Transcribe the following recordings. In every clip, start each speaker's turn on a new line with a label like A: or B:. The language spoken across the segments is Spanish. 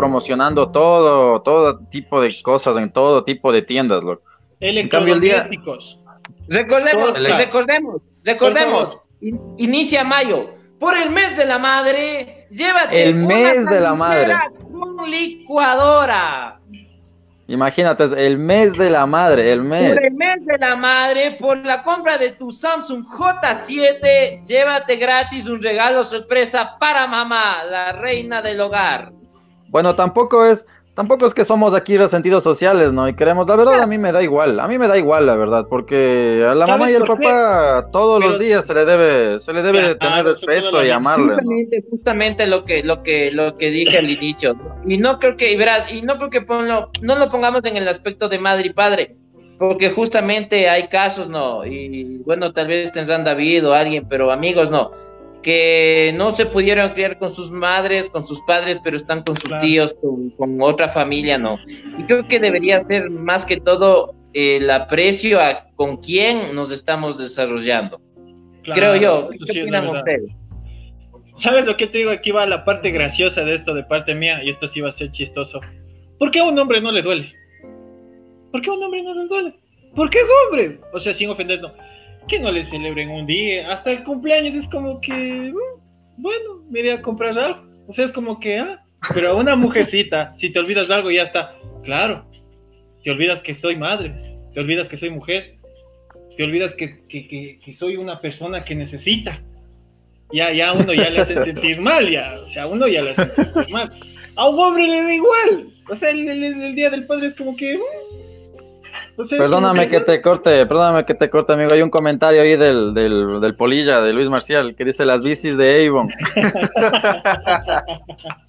A: promocionando todo, todo tipo de cosas en todo tipo de tiendas, loco. En cambio, el día...
B: Recordemos, recordemos, recordemos, inicia mayo. Por el mes de la madre, llévate
A: el mes de la madre
B: con licuadora.
A: Imagínate, el mes de la madre, el mes.
B: Por el mes de la madre, por la compra de tu Samsung J7, llévate gratis un regalo sorpresa para mamá, la reina del hogar.
A: Bueno, tampoco es, tampoco es que somos aquí resentidos sociales, ¿no? Y queremos, la verdad a mí me da igual, a mí me da igual, la verdad, porque a la mamá y al papá todos los días se le debe, se le debe tener respeto y amarle.
B: Justamente, justamente lo que, lo que, lo que dije al inicio. Y no creo que, y verás, y no creo que ponlo, no lo pongamos en el aspecto de madre y padre, porque justamente hay casos, ¿no? Y bueno, tal vez tendrán David o alguien, pero amigos, no que no se pudieron criar con sus madres, con sus padres, pero están con sus tíos, con, otra familia, ¿no? Y creo que debería ser más que todo el aprecio a con quién nos estamos desarrollando. creo yo. ¿Qué opinan ustedes?
C: ¿Sabes lo que te digo? Aquí va la parte graciosa de esto de parte mía, y esto sí va a ser chistoso. ¿Por qué a un hombre no le duele? ¿Por qué a un hombre no le duele? ¿Por qué es hombre? O sea, sin ofender, no que no le celebren un día, hasta el cumpleaños es como que, mm, bueno, me iré a comprar algo. O sea, es como que, ah, pero a una mujercita, si te olvidas de algo, ya está. Claro, te olvidas que soy madre, te olvidas que soy mujer, te olvidas que, que, soy una persona que necesita. Ya, ya uno ya le hace sentir mal, ya, o sea, uno ya le hace sentir mal. A un hombre le da igual. O sea, el, día del padre es como que, mm,
A: perdóname que te corte, perdóname que te corte, amigo. Hay un comentario ahí del, del, del Polilla, de Luis Marcial, que dice las bicis de Avon.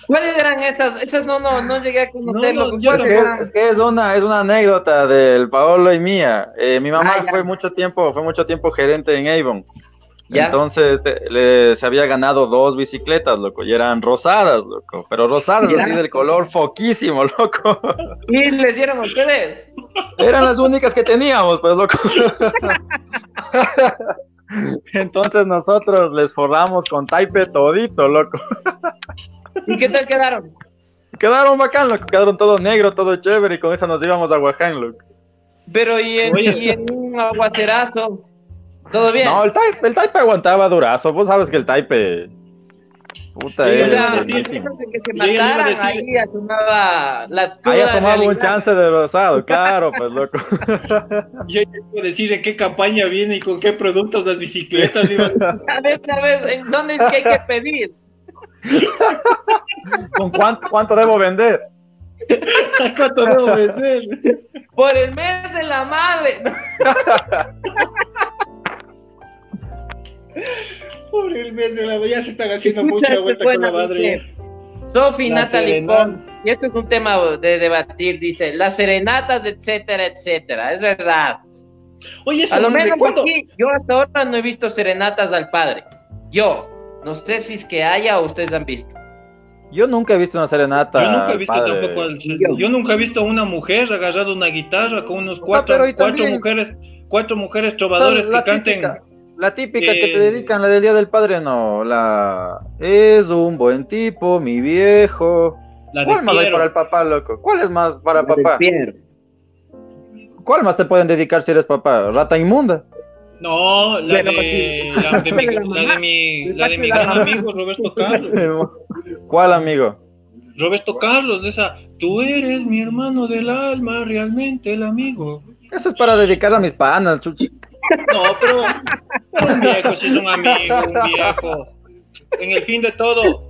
B: ¿Cuáles eran esas? Esas no, no, no llegué a conocerlo.
A: es, que, es, una, es una anécdota del Paolo y mía. Eh, mi mamá ah, fue mucho tiempo, fue mucho tiempo gerente en Avon. Entonces le, se había ganado dos bicicletas, loco, y eran rosadas, loco, pero rosadas así del color foquísimo, loco.
B: ¿Y les dieron a ustedes?
A: Eran las únicas que teníamos, pues, loco. Entonces nosotros les forramos con taipe todito, loco.
B: ¿Y qué tal quedaron?
A: Quedaron bacán, loco, quedaron todo negro, todo chévere, y con eso nos íbamos a Oaxaca, loco.
B: Pero y y en un aguacerazo. ¿Todo bien?
A: No, el Taipe, el Taipe aguantaba durazo. Vos sabes que el Taipe. Puta, sí, es. Ya,
B: que se mataran, ahí asomaba la
A: Ahí asomaba un chance de rosado, claro, pues loco.
C: Yo quiero decir en qué campaña viene y con qué productos las bicicletas.
B: a ver, a ver, ¿en dónde es que hay que pedir?
A: ¿Con cuánto, cuánto debo vender?
C: ¿Cuánto debo vender?
B: Por el mes de la madre.
C: Pobre el mes de la ya se están haciendo mucha vuelta con la madre.
B: Sofi Natalie y esto es un tema de debatir, dice, las serenatas, etcétera, etcétera, es verdad. Oye, a lo menos aquí, yo hasta ahora no he visto serenatas al padre. Yo, no sé si es que haya o ustedes han visto.
A: Yo nunca he visto una serenata.
C: Yo nunca he visto tampoco. Yo nunca he visto una mujer agarrado una guitarra con unos cuatro, cuatro mujeres, cuatro mujeres trovadores que canten.
A: La típica que te eh, dedican, la del Día del Padre, no. La es un buen tipo, mi viejo. ¿Cuál más hay para el papá, loco? ¿Cuál es más para el papá? ¿Cuál más te pueden dedicar si eres papá? ¿Rata inmunda?
C: No, la de, la de, mi, la de mi, la de mi gran amigo Roberto Carlos.
A: ¿Cuál amigo?
C: Roberto Carlos, de esa, tú eres mi hermano del alma, realmente el amigo.
A: Eso es para dedicar a mis panas, chuchi.
C: No, pero un viejo si es un amigo, un viejo. En el fin de todo,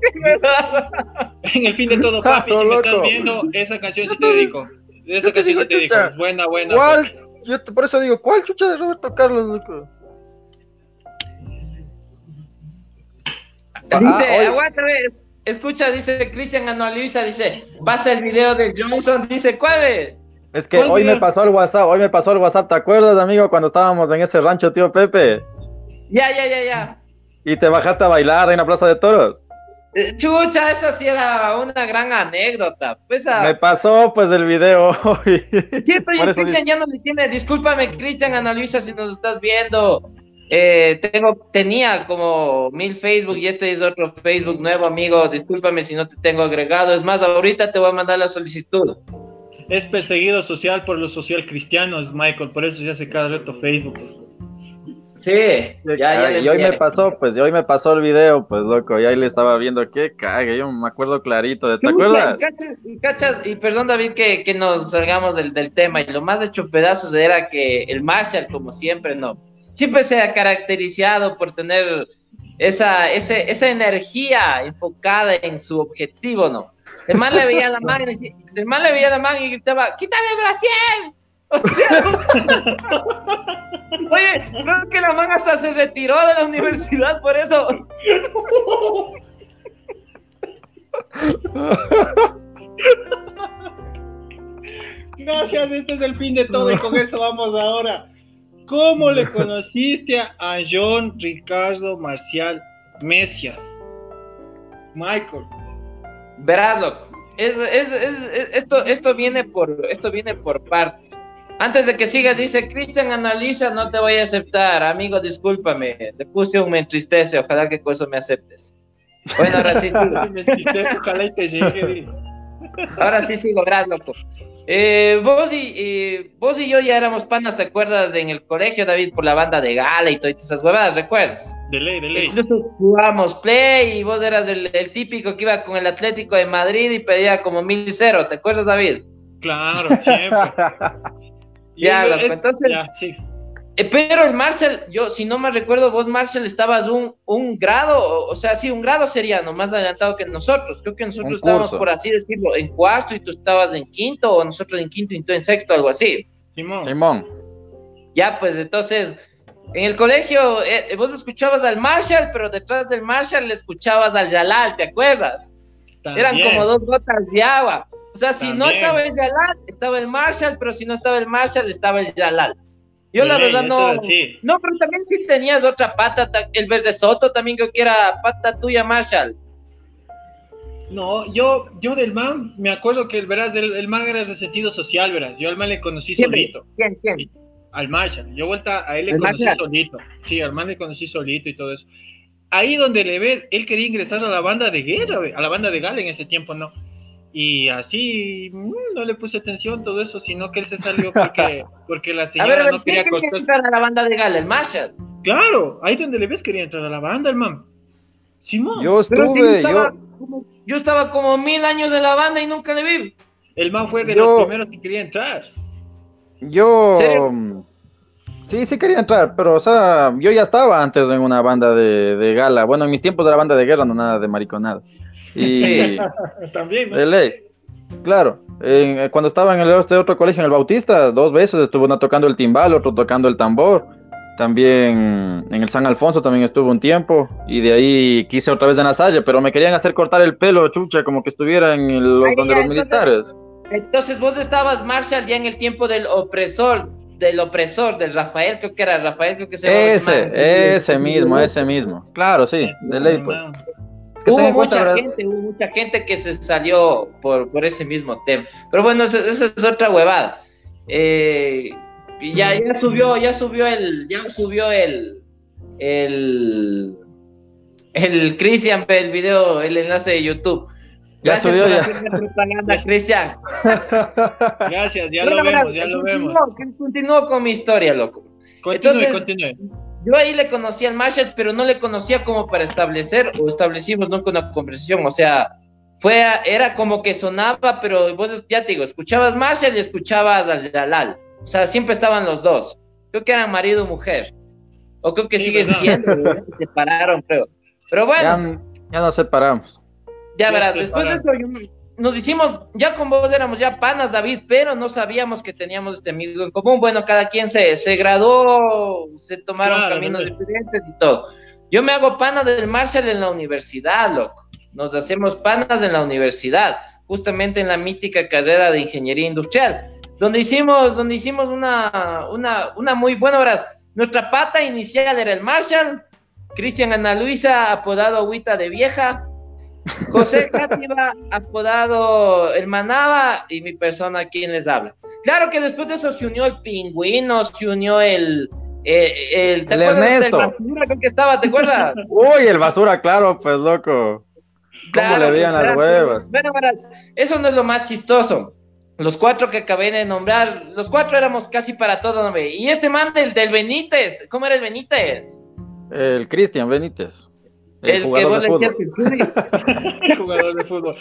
C: en el fin de todo, papi, si me estás viendo, esa canción sí te dedico. Esa canción sí te dedico. Buena, buena.
A: ¿Cuál? Yo por eso digo, ¿cuál chucha de Roberto Carlos, loco?
B: Dice, aguanta, escucha, dice Cristian Anualisa, dice, pasa el video de Johnson, dice, ¿cuál es?
A: Es que hoy me pasó el WhatsApp, hoy me pasó el WhatsApp, ¿te acuerdas, amigo, cuando estábamos en ese rancho, tío Pepe?
B: Ya, ya, ya, ya.
A: Y te bajaste a bailar en la Plaza de Toros.
B: Eh, chucha, eso sí era una gran anécdota. Pues,
A: Me pasó pues el video hoy.
B: Cierto, y Cristian ya no me tiene. Discúlpame, Cristian, Ana Luisa, si nos estás viendo. Eh, tengo, tenía como mil Facebook y este es otro Facebook nuevo, amigo. Discúlpame si no te tengo agregado. Es más, ahorita te voy a mandar la solicitud.
C: Es perseguido social por los social cristianos, Michael. Por eso se hace cada reto Facebook.
B: Sí, ya, ya
A: y hoy me pasó, pues, y hoy me pasó el video, pues, loco, y ahí le estaba viendo, qué cague, yo me acuerdo clarito, de, ¿te acuerdas?
B: Y cachas, y perdón, David, que, que nos salgamos del, del, tema, y lo más hecho pedazos era que el Marshall, como siempre, no, siempre se ha caracterizado por tener esa, ese, esa energía enfocada en su objetivo, ¿no? El man le veía la el man le veía la mano y gritaba, ¡quítale Brasil! Oye, creo que la man hasta se retiró de la universidad por eso.
C: Gracias, este es el fin de todo y con eso vamos ahora. ¿Cómo le conociste a John Ricardo Marcial Mesias? Michael.
B: Verás, loco. esto, esto, viene por, esto viene por partes. Antes de que sigas, dice Cristian, analiza, no te voy a aceptar. Amigo, discúlpame. Te puse un me entristece, ojalá que con eso me aceptes. Bueno, ahora sí
C: me entristece, ojalá y te llegue.
B: Ahora sí sigo, loco. Eh, vos, y, vos y yo ya éramos panas, ¿te acuerdas? en el colegio, David, por la banda de gala y todas esas huevadas, ¿recuerdas?
C: De ley, de ley.
B: Incluso jugábamos play y vos eras el, típico que iba con el Atlético de Madrid y pedía como mil cero, ¿te acuerdas, David?
C: Claro, siempre.
B: Ya, entonces. Eh, pero el Marshall, yo, si no me recuerdo, vos, Marshall, estabas un, un grado, o, sea, sí, un grado sería no más adelantado que nosotros. Creo que nosotros estábamos, por así decirlo, en cuarto y tú estabas en quinto, o nosotros en quinto y tú en sexto, algo así.
C: Simón.
A: Simón.
B: Ya, pues entonces, en el colegio, eh, vos escuchabas al Marshall, pero detrás del Marshall le escuchabas al Yalal, ¿te acuerdas? Eran como dos gotas de agua. O sea, si no estaba el Yalal, estaba el Marshall, pero si no estaba el Marshall, estaba el Yalal. Yo la verdad no. No, pero también si tenías otra pata, el verde Soto también creo que era pata tuya, Marshall.
C: No, yo, yo del man, me acuerdo que verás, el, el man era resentido social, verás. Yo al man le conocí solito.
B: ¿Quién, quién?
C: Al Marshall. Yo vuelta a él le conocí solito. Sí, al man le conocí solito y todo eso. Ahí donde le ves, él quería ingresar a la banda de guerra, a la banda de Gala en ese tiempo, ¿no? Y así mm, no le puse atención todo eso, sino que él se salió porque, porque la señora no quería
B: quería entrar a la banda de Gala, el Marshall.
C: Claro, ahí donde le ves quería entrar a la banda, el man. Simón.
A: Yo estuve, yo...
B: yo estaba como mil años de la banda y nunca le vi.
C: El man fue de los primeros que quería entrar.
A: Yo... Mm, sí, sí quería entrar, pero o sea, yo ya estaba antes en una banda de, de gala. Bueno, en mis tiempos de la banda de guerra no nada de mariconadas. Y
C: también.
A: De ley. Claro, eh, cuando estaba en el este otro colegio, en el Bautista, dos veces estuvo uno tocando el timbal, otro tocando el tambor. También en el San Alfonso también estuvo un tiempo. Y de ahí quise otra vez en la Salle, pero me querían hacer cortar el pelo, chucha, como que estuviera en los, donde los militares.
B: Entonces vos estabas, Marshall, ya en el tiempo del opresor, del opresor, del Rafael, creo que era Rafael, creo que se
A: Ese, ese mismo, ese mismo. Claro, sí, de ley, pues
B: hubo mucha gente, hubo mucha gente que se salió por, por ese mismo tema. Pero bueno, esa, es otra huevada. Eh, ya, ya subió, ya subió el, ya subió el, el, el Cristian, el video, el enlace de YouTube.
A: Ya subió ya.
B: Cristian.
C: Gracias, ya lo vemos, ya lo vemos.
B: Continúo con mi historia, loco.
C: Continúe, continúe
B: yo ahí le conocía al Marshall, pero no le conocía como para establecer o establecimos nunca una conversación. O sea, fue, era como que sonaba, pero vos ya te digo, escuchabas Marshall y escuchabas al Jalal. O sea, siempre estaban los dos. Creo que eran marido y mujer. O creo que siguen siendo, se separaron, creo. Pero bueno.
A: Ya, ya nos separamos.
B: Ya verás, después de eso yo, nos hicimos, ya con vos éramos ya panas, David, pero no sabíamos que teníamos este amigo en común. Bueno, cada quien se, se graduó, se tomaron caminos diferentes y todo. Yo me hago pana del Marshall en la universidad, loco. Nos hacemos panas en la universidad, justamente en la mítica carrera de ingeniería industrial, donde hicimos, donde hicimos una, una, una muy buena. Nuestra pata inicial era el Marshall, Cristian Ana Luisa, apodado Agüita de Vieja, José Cátiva, apodado el Manaba, y mi persona quien les habla. Claro que después de eso se unió el Pingüino, se unió el, Eh, el,
A: ¿te el Ernesto.
B: basura que estaba, ¿te acuerdas?
A: Uy, el basura, claro, pues loco. ¿Cómo le veían las huevas?
B: Bueno, eso no es lo más chistoso. Los cuatro que acabé de nombrar, los cuatro éramos casi para todo, ¿no? Y este man del, del Benítez, ¿cómo era el Benítez?
A: El Cristian Benítez.
B: El, que vos le decías que
C: el jugador de fútbol.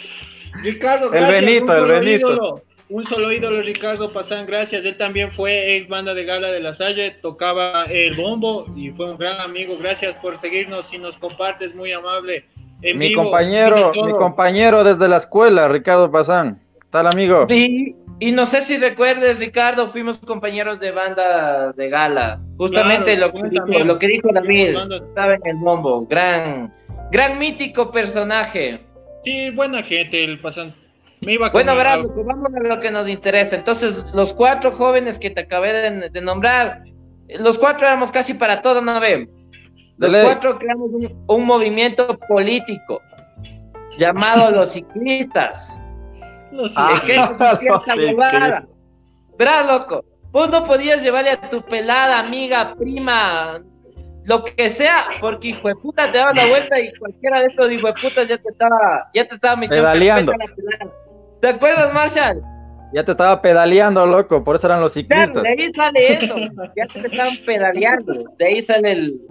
C: Ricardo,
A: gracias. El Benito, el Benito.
C: Un solo ídolo, Ricardo Pazán, gracias. Él también fue ex banda de Gala de la Salle, tocaba el bombo y fue un gran amigo. Gracias por seguirnos y nos compartes, muy amable.
A: mi compañero, mi compañero desde la escuela, Ricardo Pazán. Tal amigo.
B: Y, y no sé si recuerdes, Ricardo, fuimos compañeros de banda de gala. Justamente lo, que dijo, lo que dijo David, estaba en el bombo. Gran, gran mítico personaje.
C: Sí, buena gente, el pasan.
B: Me iba bueno, verás, vamos a lo que nos interesa. Entonces, los cuatro jóvenes que te acabé de, nombrar, los cuatro éramos casi para todo, ¿no ven? Los cuatro creamos un, un movimiento político llamado los ciclistas. No sé. Ah, ¿Qué Verás, loco, vos no podías llevarle a tu pelada, amiga, prima, lo que sea, porque hijo de puta te daba la vuelta y cualquiera de estos hijo de putas ya te estaba, ya te estaba
A: metiendo pedaleando.
B: ¿Te acuerdas, Marshall?
A: Ya te estaba pedaleando, loco, por eso eran los ciclistas.
B: de ahí sale eso, ya te estaban pedaleando, de ahí sale el,